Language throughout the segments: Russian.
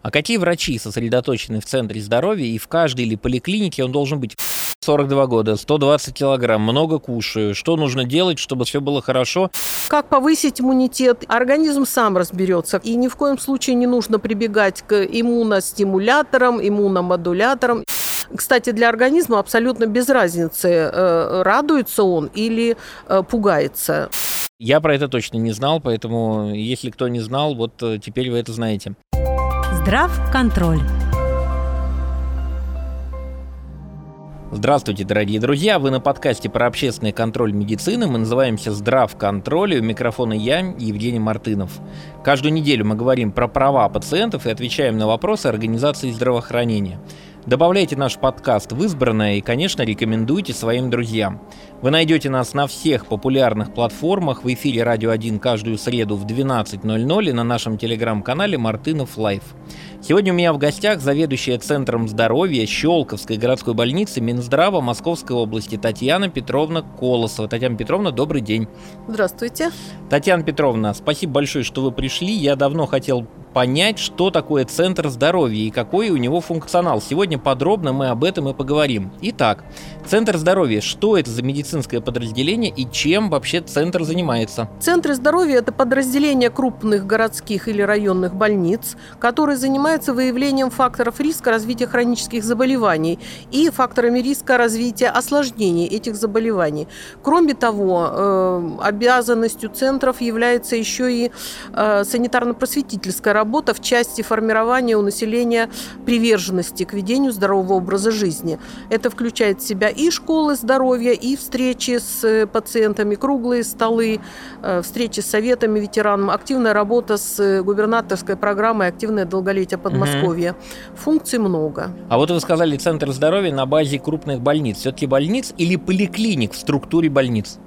А какие врачи сосредоточены в центре здоровья и в каждой или поликлинике он должен быть? 42 года, 120 килограмм, много кушаю. Что нужно делать, чтобы все было хорошо? Как повысить иммунитет? Организм сам разберется. И ни в коем случае не нужно прибегать к иммуностимуляторам, иммуномодуляторам. Кстати, для организма абсолютно без разницы, э, радуется он или э, пугается. Я про это точно не знал, поэтому если кто не знал, вот э, теперь вы это знаете. Здрав контроль. Здравствуйте, дорогие друзья! Вы на подкасте про общественный контроль медицины. Мы называемся «Здрав контроль». И у микрофона я, Евгений Мартынов. Каждую неделю мы говорим про права пациентов и отвечаем на вопросы организации здравоохранения. Добавляйте наш подкаст в избранное и, конечно, рекомендуйте своим друзьям. Вы найдете нас на всех популярных платформах в эфире «Радио 1» каждую среду в 12.00 и на нашем телеграм-канале «Мартынов Live». Сегодня у меня в гостях заведующая Центром здоровья Щелковской городской больницы Минздрава Московской области Татьяна Петровна Колосова. Татьяна Петровна, добрый день. Здравствуйте. Татьяна Петровна, спасибо большое, что вы пришли. Я давно хотел понять, что такое Центр здоровья и какой у него функционал. Сегодня подробно мы об этом и поговорим. Итак, Центр здоровья, что это за медицинское подразделение и чем вообще Центр занимается? Центры здоровья – это подразделение крупных городских или районных больниц, которые занимаются выявлением факторов риска развития хронических заболеваний и факторами риска развития осложнений этих заболеваний. Кроме того, э, обязанностью центров является еще и э, санитарно-просветительская работа в части формирования у населения приверженности к ведению здорового образа жизни. Это включает в себя и школы здоровья, и встречи с э, пациентами, круглые столы, встречи с советами ветеранам, активная работа с губернаторской программой «Активное долголетие Подмосковья». Угу. Функций много. А вот вы сказали Центр здоровья на базе крупных больниц. Все-таки больниц или поликлиник в структуре больниц?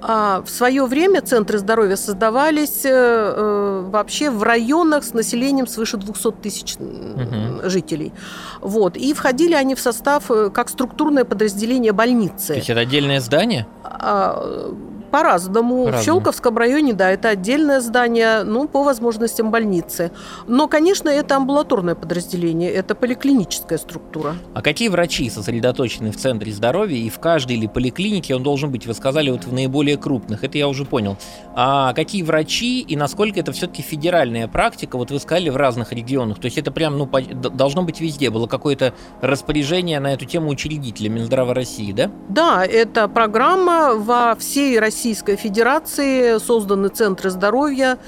А в свое время центры здоровья создавались э, э, вообще в районах с населением свыше 200 тысяч угу. жителей. Вот. И входили они в состав э, как структурное подразделение больницы. То есть это отдельное здание? А, по-разному. По в Щелковском районе, да, это отдельное здание, ну, по возможностям больницы. Но, конечно, это амбулаторное подразделение, это поликлиническая структура. А какие врачи сосредоточены в центре здоровья и в каждой или поликлинике он должен быть? Вы сказали, вот в наиболее крупных, это я уже понял. А какие врачи и насколько это все-таки федеральная практика? Вот вы сказали в разных регионах, то есть это прям, ну, должно быть везде. Было какое-то распоряжение на эту тему учредителя Минздрава России, да? Да, это программа во всей России Российской Федерации созданы центры здоровья,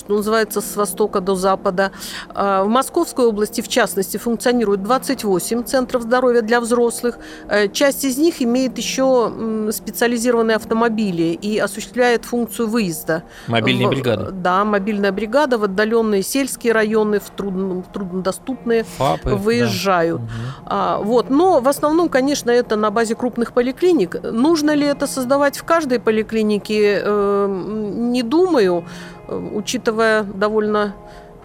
что называется, с востока до запада. А, в Московской области, в частности, функционирует 28 центров здоровья для взрослых. Э, часть из них имеет еще специализированные автомобили и осуществляет функцию выезда. Мобильные в, бригады? Да, мобильная бригада в отдаленные сельские районы, в, трудно, в труднодоступные Фапы, выезжают. Да. Угу. Вот. Но в основном, конечно, это на базе крупных поликлиник. Нужно ли это создавать в каждой поликлинике? клинике э, не думаю, учитывая довольно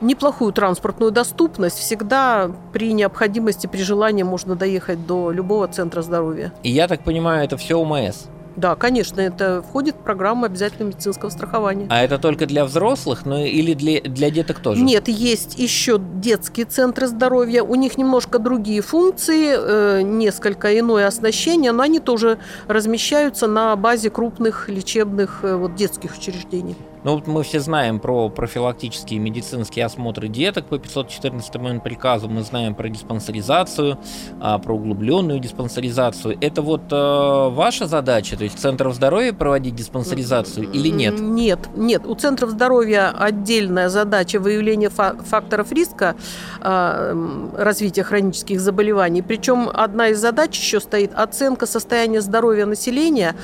неплохую транспортную доступность, всегда при необходимости, при желании можно доехать до любого центра здоровья. И я так понимаю, это все УМС? Да, конечно, это входит в программу обязательного медицинского страхования. А это только для взрослых, ну или для, для деток тоже? Нет, есть еще детские центры здоровья. У них немножко другие функции, э, несколько иное оснащение, но они тоже размещаются на базе крупных лечебных э, вот, детских учреждений. Ну, вот мы все знаем про профилактические медицинские осмотры деток по 514 приказу, мы знаем про диспансеризацию, а, про углубленную диспансеризацию. Это вот э, ваша задача, то есть центров здоровья проводить диспансеризацию или нет? Нет, нет. У центров здоровья отдельная задача выявления факторов риска э, развития хронических заболеваний. Причем одна из задач еще стоит оценка состояния здоровья населения,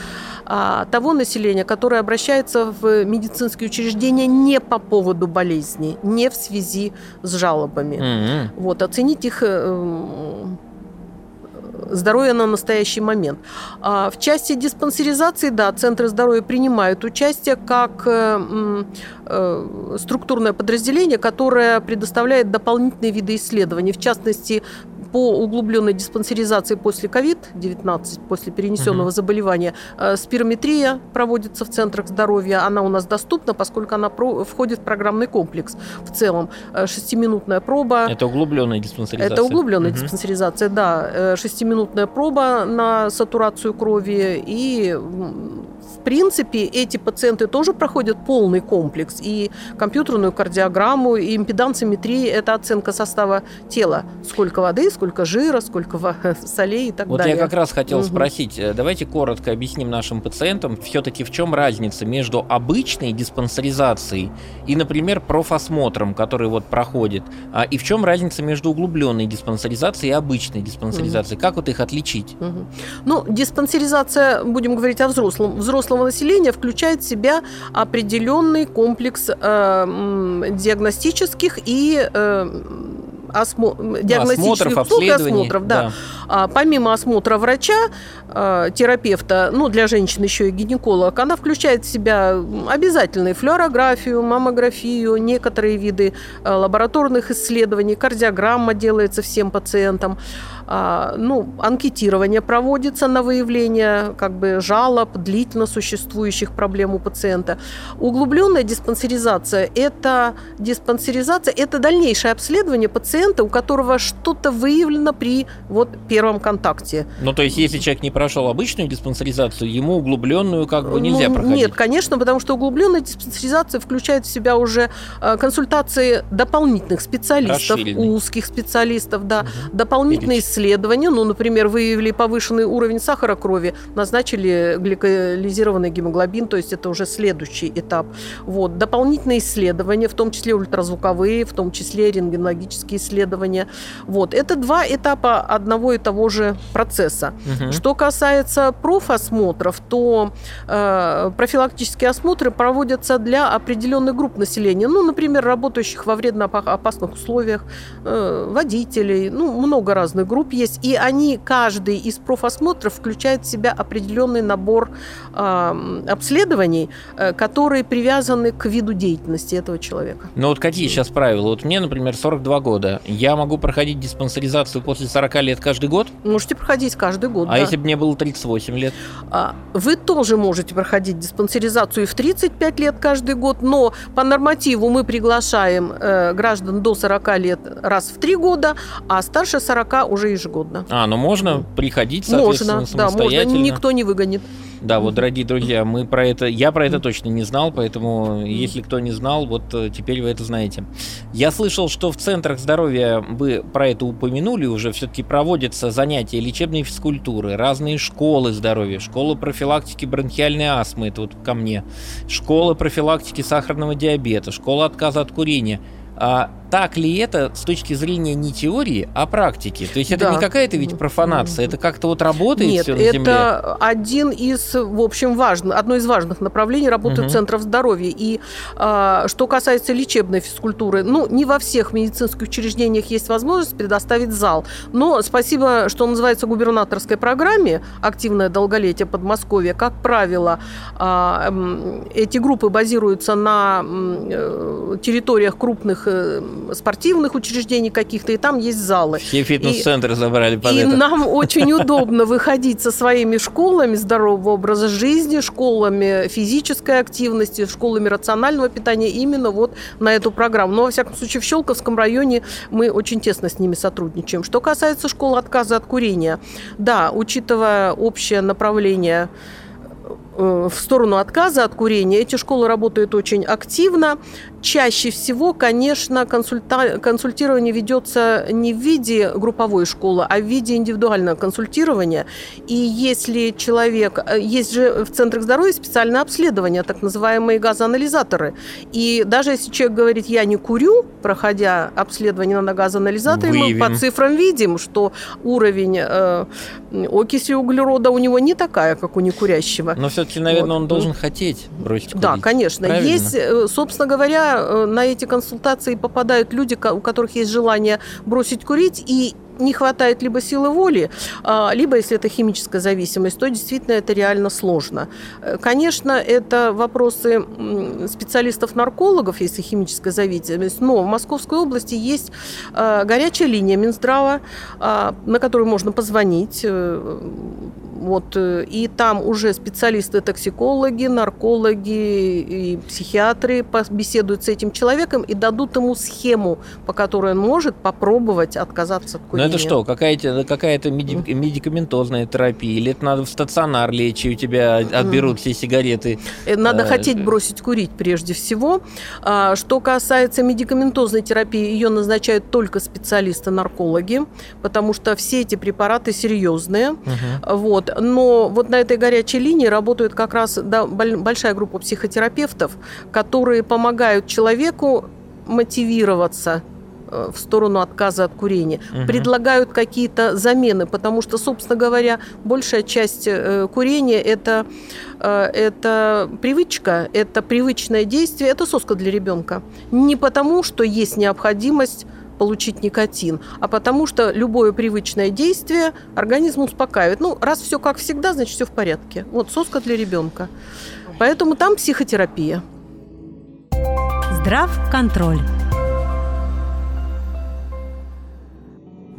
того населения, которое обращается в медицинские учреждения не по поводу болезни, не в связи с жалобами. Mm-hmm. Вот, оценить их э, здоровья на настоящий момент. А в части диспансеризации, да, центры здоровья принимают участие как э, э, структурное подразделение, которое предоставляет дополнительные виды исследований, в частности, по углубленной диспансеризации после COVID-19, после перенесенного угу. заболевания, э, спирометрия проводится в центрах здоровья. Она у нас доступна, поскольку она входит в программный комплекс в целом. Шестиминутная проба. Это углубленная диспансеризация. Это углубленная угу. диспансеризация, да. Э, шестиминутная проба на сатурацию крови. И, в принципе, эти пациенты тоже проходят полный комплекс. И компьютерную кардиограмму, и импедансометрия – это оценка состава тела. Сколько воды, сколько жира, сколько солей и так вот далее. Вот я как раз хотел угу. спросить, э, давайте коротко объясним нашим пациентам, все-таки в чем разница между обычной диспансеризацией и, например, профосмотром, который вот проходит, а, и в чем разница между углубленной диспансеризацией и обычной диспансеризацией? Угу. Как вот их отличить? Угу. Ну, диспансеризация, будем говорить о взрослом, взрослого населения, включает в себя определенный комплекс э, диагностических и э, осмо... диагностических осмотров, услуг осмотров. Да. Да. А, помимо осмотра врача, а, терапевта, ну, для женщин еще и гинеколог, она включает в себя обязательную флюорографию, маммографию, некоторые виды а, лабораторных исследований, кардиограмма делается всем пациентам. А, ну, анкетирование проводится на выявление как бы жалоб, длительно существующих проблем у пациента. Углубленная диспансеризация – это диспансеризация, это дальнейшее обследование пациента, у которого что-то выявлено при вот первом контакте. Ну, то есть, если человек не прошел обычную диспансеризацию, ему углубленную как бы нельзя ну, проходить? Нет, конечно, потому что углубленная диспансеризация включает в себя уже э, консультации дополнительных специалистов, узких специалистов, да, угу. дополнительные исследования исследования, ну, например, выявили повышенный уровень сахара крови, назначили гликолизированный гемоглобин, то есть это уже следующий этап. Вот. Дополнительные исследования, в том числе ультразвуковые, в том числе рентгенологические исследования. Вот. Это два этапа одного и того же процесса. Угу. Что касается профосмотров, то э, профилактические осмотры проводятся для определенных групп населения, ну, например, работающих во вредно опасных условиях, э, водителей, ну, много разных групп групп есть, и они, каждый из профосмотров включает в себя определенный набор э, обследований, э, которые привязаны к виду деятельности этого человека. Ну вот какие сейчас правила? Вот мне, например, 42 года. Я могу проходить диспансеризацию после 40 лет каждый год? Можете проходить каждый год, А да. если бы мне было 38 лет? А, вы тоже можете проходить диспансеризацию и в 35 лет каждый год, но по нормативу мы приглашаем э, граждан до 40 лет раз в 3 года, а старше 40 уже ежегодно. А, ну можно приходить, соответственно, можно, самостоятельно. Да, можно, никто не выгонит. Да, вот, дорогие друзья, мы про это, я про это точно не знал, поэтому, если кто не знал, вот э, теперь вы это знаете. Я слышал, что в центрах здоровья вы про это упомянули уже, все-таки проводятся занятия лечебной физкультуры, разные школы здоровья, школа профилактики бронхиальной астмы, это вот ко мне, школа профилактики сахарного диабета, школа отказа от курения. А так ли это с точки зрения не теории, а практики? То есть это да. не какая-то ведь профанация, это как-то вот работает Нет, все на это земле? это один из, в общем, важных, одно из важных направлений работы угу. центров здоровья. И а, что касается лечебной физкультуры, ну, не во всех медицинских учреждениях есть возможность предоставить зал. Но спасибо, что называется, губернаторской программе «Активное долголетие Подмосковья». Как правило, а, эти группы базируются на э, территориях крупных э, спортивных учреждений каких-то, и там есть залы. Все фитнес-центры забрали под и это. Нам очень удобно выходить со своими школами здорового образа жизни, школами физической активности, школами рационального питания именно вот на эту программу. Но, во всяком случае, в Щелковском районе мы очень тесно с ними сотрудничаем. Что касается школы отказа от курения, да, учитывая общее направление Э, в сторону отказа от курения. Эти школы работают очень активно. Чаще всего, конечно, консульта... консультирование ведется не в виде групповой школы, а в виде индивидуального консультирования. И если человек... Э, есть же в центрах здоровья специальное обследование, так называемые газоанализаторы. И даже если человек говорит, я не курю, проходя обследование на газоанализаторе, Выявим. мы по цифрам видим, что уровень э, окиси углерода у него не такая, как у некурящего. Но все-таки, наверное, вот. он должен хотеть бросить курить. Да, конечно. Правильно? Есть, э, собственно говоря, э, на эти консультации попадают люди, у которых есть желание бросить курить, и не хватает либо силы воли, а, либо если это химическая зависимость, то действительно это реально сложно. Э, конечно, это вопросы специалистов-наркологов, если химическая зависимость, но в Московской области есть а, горячая линия Минздрава, а, на которую можно позвонить, э, вот, э, и там уже специалисты-токсикологи, наркологи и психиатры беседуют с этим человеком и дадут ему схему, по которой он может попробовать отказаться от курения. Это что, какая-то какая меди- медикаментозная терапия? Или это надо в стационар лечь, и у тебя отберут все сигареты? Э, надо хотеть бросить курить прежде всего. А, что касается медикаментозной терапии, ее назначают только специалисты-наркологи, потому что все эти препараты серьезные. Угу. Вот но вот на этой горячей линии работает как раз да, большая группа психотерапевтов, которые помогают человеку мотивироваться э, в сторону отказа от курения. Угу. Предлагают какие-то замены, потому что, собственно говоря, большая часть э, курения это, э, это привычка, это привычное действие, это соска для ребенка. Не потому, что есть необходимость получить никотин, а потому что любое привычное действие организм успокаивает. Ну, раз все как всегда, значит все в порядке. Вот соска для ребенка. Поэтому там психотерапия. Здрав контроль.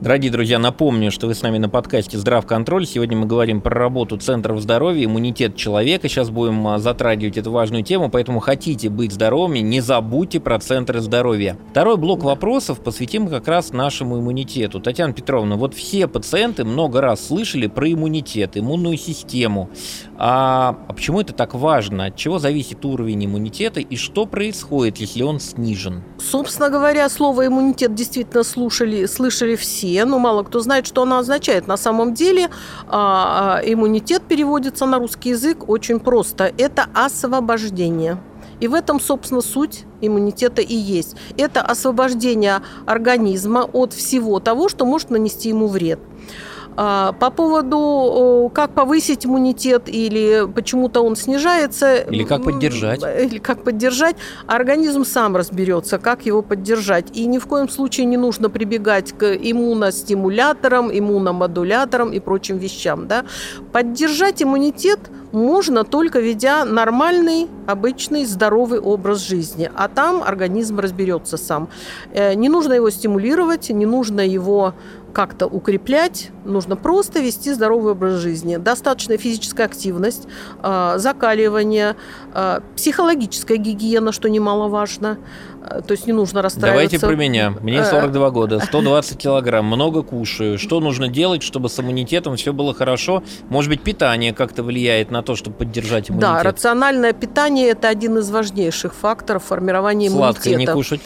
Дорогие друзья, напомню, что вы с нами на подкасте «Здравконтроль». Сегодня мы говорим про работу центров здоровья, иммунитет человека. Сейчас будем а, затрагивать эту важную тему, поэтому хотите быть здоровыми, не забудьте про центры здоровья. Второй блок вопросов посвятим как раз нашему иммунитету. Татьяна Петровна, вот все пациенты много раз слышали про иммунитет, иммунную систему. А, а почему это так важно? От чего зависит уровень иммунитета и что происходит, если он снижен? Собственно говоря, слово иммунитет действительно слушали, слышали все, но мало кто знает, что оно означает. На самом деле а, а, иммунитет переводится на русский язык очень просто. Это освобождение. И в этом, собственно, суть иммунитета и есть. Это освобождение организма от всего того, что может нанести ему вред. А, по поводу, как повысить иммунитет или почему-то он снижается. Или как поддержать. Или как поддержать. Организм сам разберется, как его поддержать. И ни в коем случае не нужно прибегать к иммуностимуляторам, иммуномодуляторам и прочим вещам. Да? Поддержать иммунитет можно только ведя нормальный, обычный, здоровый образ жизни. А там организм разберется сам. Э, не нужно его стимулировать, не нужно его как-то укреплять, нужно просто вести здоровый образ жизни. Достаточная физическая активность, а, закаливание, а, психологическая гигиена, что немаловажно. А, то есть не нужно расстраиваться. Давайте про меня. Мне 42 года, 120 килограмм, много кушаю. Что нужно делать, чтобы с иммунитетом все было хорошо? Может быть, питание как-то влияет на то, чтобы поддержать иммунитет? Да, рациональное питание – это один из важнейших факторов формирования иммунитета. Сладкое не кушать?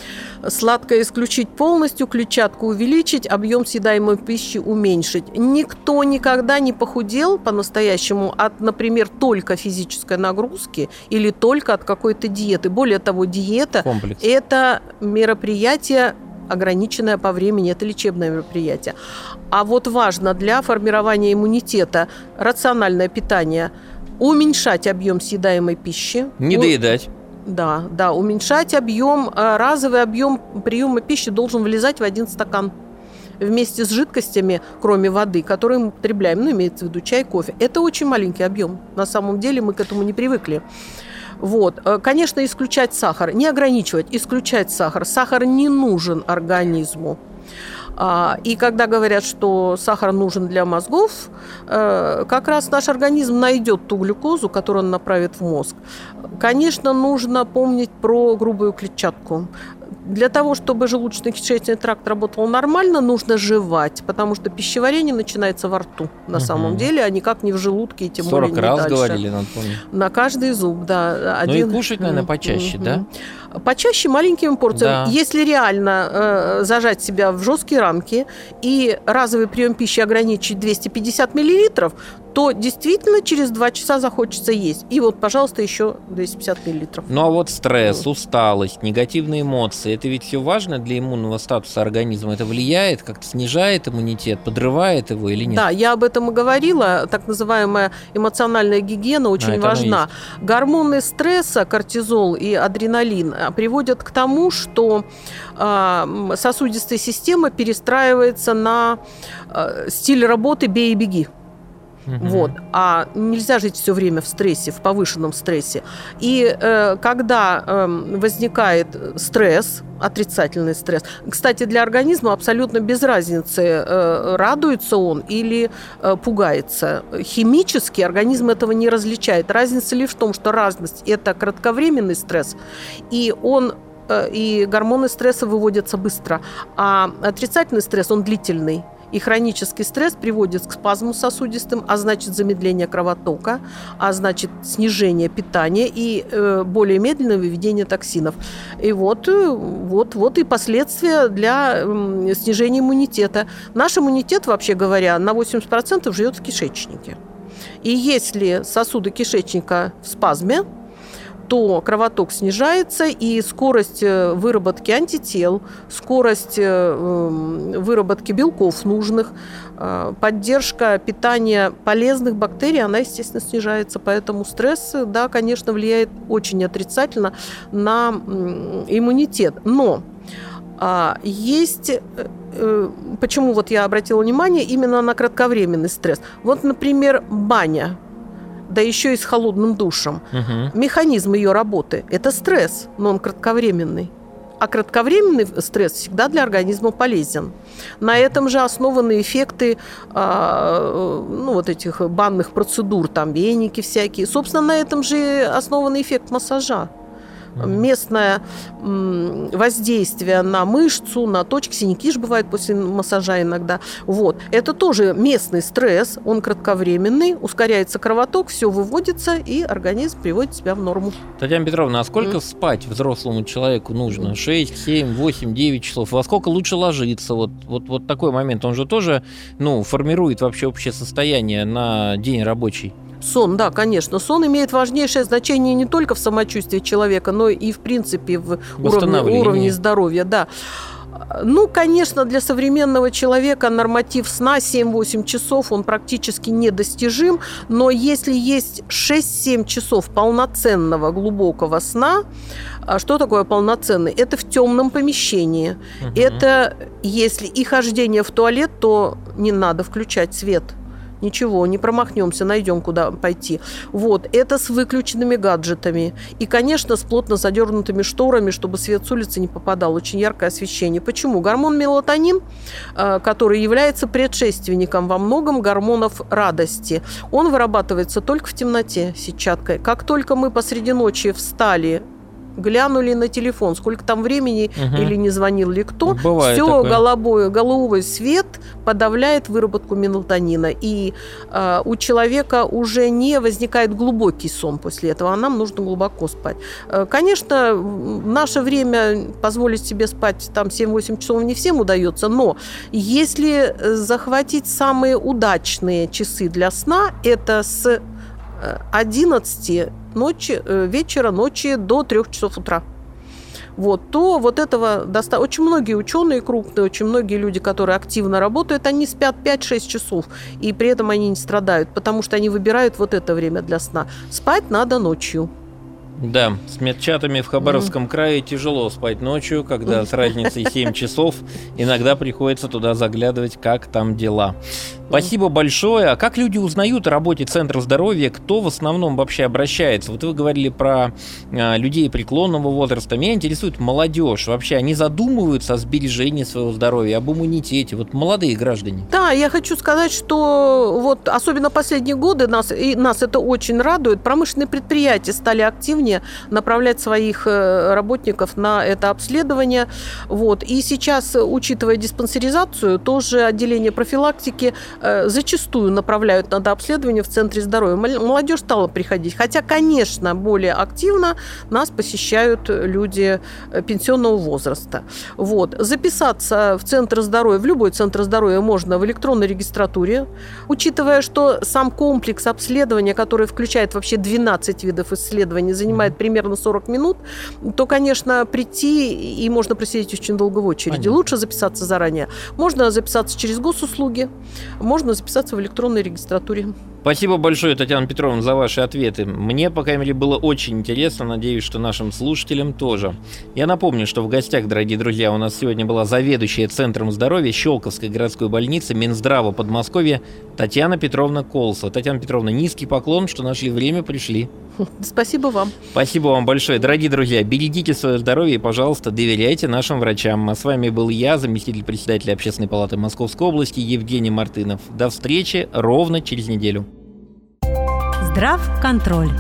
Сладкое исключить полностью, клетчатку увеличить, объем съедаемой пищи уменьшить. Никто никогда не похудел по-настоящему от, например, только физической нагрузки или только от какой-то диеты. Более того, диета – это мероприятие ограниченное по времени, это лечебное мероприятие. А вот важно для формирования иммунитета рациональное питание, уменьшать объем съедаемой пищи. Не доедать. Да, да, уменьшать объем, э, разовый объем приема пищи должен влезать в один стакан вместе с жидкостями, кроме воды, которые мы употребляем, ну, имеется в виду чай, кофе. Это очень маленький объем. На самом деле мы к этому не привыкли. Вот. Э, конечно, исключать сахар, не ограничивать, исключать сахар. Сахар не нужен организму. А, и когда говорят, что сахар нужен для мозгов, э, как раз наш организм найдет ту глюкозу, которую он направит в мозг. Конечно, нужно помнить про грубую клетчатку для того, чтобы желудочно-кишечный тракт работал нормально, нужно жевать, потому что пищеварение начинается во рту на угу. самом деле, а никак не в желудке, и тем 40 более не раз дальше. говорили, надо помнить. На каждый зуб, да. Один... Ну и кушать, наверное, почаще, угу. да? Почаще маленькими порциями. Да. Если реально э, зажать себя в жесткие рамки и разовый прием пищи ограничить 250 миллилитров, то действительно через два часа захочется есть. И вот, пожалуйста, еще 250 миллилитров. Ну а вот стресс, усталость, негативные эмоции, это ведь все важно для иммунного статуса организма. Это влияет, как-то снижает иммунитет, подрывает его или нет? Да, я об этом и говорила. Так называемая эмоциональная гигиена очень А, важна. Гормоны стресса, кортизол и адреналин а, приводят к тому, что а, сосудистая система перестраивается на а, стиль работы «бей и беги». Мгм. Вот. А нельзя жить все время в стрессе, в повышенном стрессе. И э, когда эм, возникает стресс, отрицательный стресс, кстати, для организма абсолютно без разницы, э, радуется он или э, пугается. Химически организм этого не различает. Разница лишь в том, что разность – это кратковременный стресс, и он э, и гормоны стресса выводятся быстро, а отрицательный стресс, он длительный. И хронический стресс приводит к спазму сосудистым, а значит замедление кровотока, а значит снижение питания и э, более медленное выведение токсинов. И вот, э, вот, вот и последствия для м, снижения иммунитета. Наш иммунитет, вообще говоря, на 80% живет в кишечнике. И если сосуды кишечника в спазме, то кровоток снижается, и скорость э, выработки антител, скорость э, м, выработки белков нужных, э, поддержка питания полезных бактерий, она, естественно, снижается. Поэтому стресс, да, конечно, влияет очень отрицательно на иммунитет. Но а, есть, почему вот я обратила внимание именно на кратковременный стресс. Вот, например, баня, да еще и с холодным душем. Мгм. Механизм ее работы – это стресс, но он кратковременный. А кратковременный стресс всегда для организма полезен. На этом же основаны эффекты а, ну, вот этих банных процедур, там веники всякие. Собственно, на этом же основан эффект массажа. Местное воздействие на мышцу, на точки, синяки же бывают после массажа иногда. Вот. Это тоже местный стресс, он кратковременный, ускоряется кровоток, все выводится, и организм приводит себя в норму. Татьяна Петровна, а сколько Мгм. спать взрослому человеку нужно? 6, 7, 8, 9 часов? Во сколько лучше ложиться? Вот, вот, вот такой момент. Он же тоже ну, формирует вообще общее состояние на день рабочий. Сон, да, конечно. Сон имеет важнейшее значение не только в самочувствии человека, но и, в принципе, в уровне, уровне здоровья, да. Ну, конечно, для современного человека норматив сна 7-8 часов, он практически недостижим, но если есть 6-7 часов полноценного глубокого сна, а что такое полноценный? Это в темном помещении. Мгм. Это если и хождение в туалет, то не надо включать свет. Ничего, не промахнемся, найдем, куда пойти. Вот, это с выключенными гаджетами. И, конечно, с плотно задернутыми шторами, чтобы свет с улицы не попадал. Очень яркое освещение. Почему? Гормон мелатонин, э, который является предшественником во многом гормонов радости, он вырабатывается только в темноте сетчаткой. Как только мы посреди ночи встали, глянули на телефон, сколько там времени Мгм. или не звонил ли кто, Бывает все такое. голубой, голубой свет подавляет выработку мелатонина. И э, у человека уже не возникает глубокий сон после этого, а нам нужно глубоко спать. Э, конечно, в наше время позволить себе спать там 7-8 часов не всем удается, но если э, захватить самые удачные часы для сна, это с 11 ночи, э, вечера, ночи до 3 часов утра вот, то вот этого достаточно. Очень многие ученые крупные, очень многие люди, которые активно работают, они спят 5-6 часов, и при этом они не страдают, потому что они выбирают вот это время для сна. Спать надо ночью. Да, с медчатами в Хабаровском крае тяжело спать ночью, когда с разницей 7 часов иногда приходится туда заглядывать, как там дела. Спасибо большое. А как люди узнают о работе Центра здоровья? Кто в основном вообще обращается? Вот вы говорили про а, людей преклонного возраста. Меня интересует молодежь. Вообще они задумываются о сбережении своего здоровья, об иммунитете. Вот молодые граждане. Да, я хочу сказать, что вот особенно последние годы нас, и нас это очень радует, промышленные предприятия стали активнее направлять своих э, работников на это обследование. Вот. И сейчас, учитывая диспансеризацию, тоже отделение профилактики э, зачастую направляют на дообследование в центре здоровья. Молодежь стала приходить. Хотя, конечно, более активно нас посещают люди э, пенсионного возраста. Вот. Записаться в центр здоровья, в любой центр здоровья можно в электронной регистратуре, учитывая, что сам комплекс обследования, который включает вообще 12 видов исследований, занимает примерно 40 минут, то, конечно, прийти и можно просидеть очень долго в очереди. Понятно. Лучше записаться заранее. Можно записаться через госуслуги, можно записаться в электронной регистратуре. Спасибо большое, Татьяна Петровна, за ваши ответы. Мне, по крайней мере, было очень интересно. Надеюсь, что нашим слушателям тоже. Я напомню, что в гостях, дорогие друзья, у нас сегодня была заведующая Центром здоровья Щелковской городской больницы Минздрава Подмосковья Татьяна Петровна Колса. Татьяна Петровна, низкий поклон, что нашли время, пришли. Спасибо вам. Спасибо вам большое. Дорогие друзья, берегите свое здоровье и, пожалуйста, доверяйте нашим врачам. А с вами был я, заместитель председателя Общественной палаты Московской области Евгений Мартынов. До встречи ровно через неделю. Здравконтроль.